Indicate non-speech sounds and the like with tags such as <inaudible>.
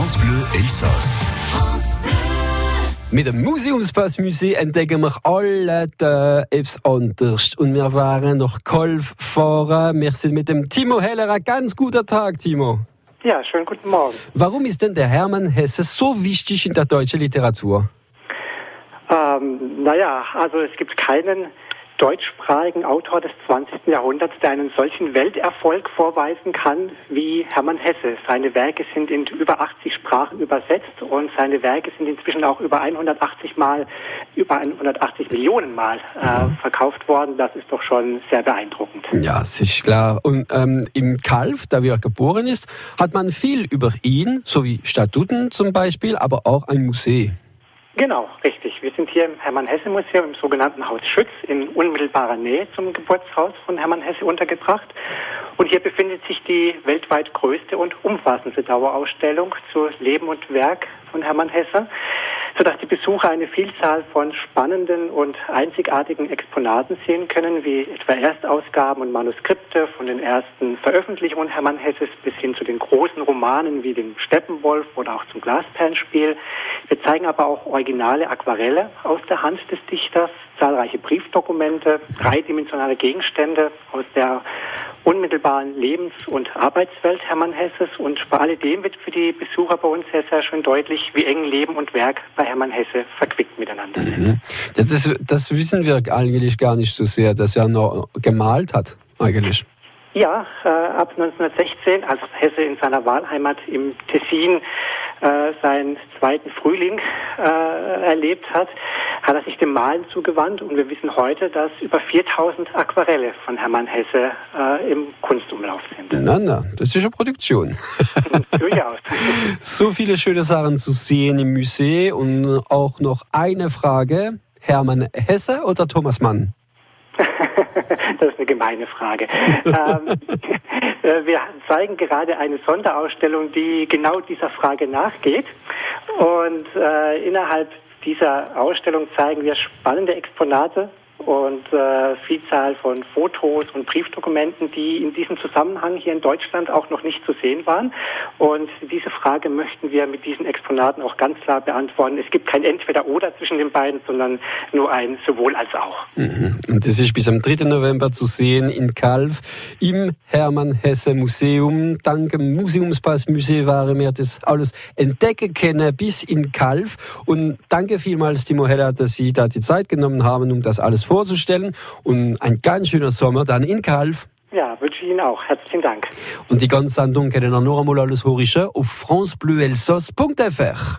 France Bleu Elsass. Mit dem Museumspassmusee entdecken wir alle äh, etwas anderes. Und wir waren noch Kolf fahren. Wir sind mit dem Timo Heller. Ein ganz guter Tag, Timo. Ja, schönen guten Morgen. Warum ist denn der Hermann Hesse so wichtig in der deutschen Literatur? Ähm, naja, also es gibt keinen deutschsprachigen Autor des 20. Jahrhunderts, der einen solchen Welterfolg vorweisen kann wie Hermann Hesse. Seine Werke sind in über 80 Sprachen übersetzt und seine Werke sind inzwischen auch über 180 Mal, über 180 Millionen Mal äh, mhm. verkauft worden. Das ist doch schon sehr beeindruckend. Ja, ist klar. Und ähm, im Kalf, da wie er geboren ist, hat man viel über ihn, so wie Statuten zum Beispiel, aber auch ein Museum. Genau, richtig. Wir sind hier im Hermann-Hesse-Museum im sogenannten Haus Schütz in unmittelbarer Nähe zum Geburtshaus von Hermann Hesse untergebracht. Und hier befindet sich die weltweit größte und umfassendste Dauerausstellung zu Leben und Werk von Hermann Hesse sodass die Besucher eine Vielzahl von spannenden und einzigartigen Exponaten sehen können, wie etwa Erstausgaben und Manuskripte von den ersten Veröffentlichungen Hermann Hesses bis hin zu den großen Romanen wie dem Steppenwolf oder auch zum Glasperlenspiel. Wir zeigen aber auch originale Aquarelle aus der Hand des Dichters, zahlreiche Briefdokumente, dreidimensionale Gegenstände aus der unmittelbaren Lebens- und Arbeitswelt Hermann Hesses. Und bei alledem wird für die Besucher bei uns sehr, sehr schön deutlich, wie eng Leben und Werk bei Hermann Hesse verquickt miteinander sind. Mhm. Das, ist, das wissen wir eigentlich gar nicht so sehr, dass er noch gemalt hat, eigentlich. Ja, äh, ab 1916, als Hesse in seiner Wahlheimat im Tessin äh, seinen zweiten Frühling äh, erlebt hat, hat er sich dem Malen zugewandt und wir wissen heute, dass über 4000 Aquarelle von Hermann Hesse äh, im Kunstumlauf sind. Na, na, das ist eine Produktion. <laughs> Durchaus. <laughs> so viele schöne Sachen zu sehen im Museum und auch noch eine Frage. Hermann Hesse oder Thomas Mann? <laughs> das ist eine gemeine Frage. ähm, äh, wir zeigen gerade eine Sonderausstellung, die genau dieser Frage nachgeht. Und äh, innerhalb dieser Ausstellung zeigen wir spannende Exponate und äh, Vielzahl von Fotos und Briefdokumenten, die in diesem Zusammenhang hier in Deutschland auch noch nicht zu sehen waren. Und diese Frage möchten wir mit diesen Exponaten auch ganz klar beantworten. Es gibt kein Entweder-Oder zwischen den beiden, sondern nur ein sowohl als auch. Mhm. Und das ist bis am 3. November zu sehen in Kalf im Hermann Hesse Museum. Dank Museumspass Museum waren wir das alles entdecken können bis in Kalf. Und danke vielmals, Timo Heller, dass Sie da die Zeit genommen haben, um das alles vorzustellen. Und ein ganz schöner Sommer dann in Kalf. Ja, wünsche ich Ihnen auch. Herzlichen Dank. Und die ganze Sendung können Sie noch einmal alles hören auf francebleuelsos.fr.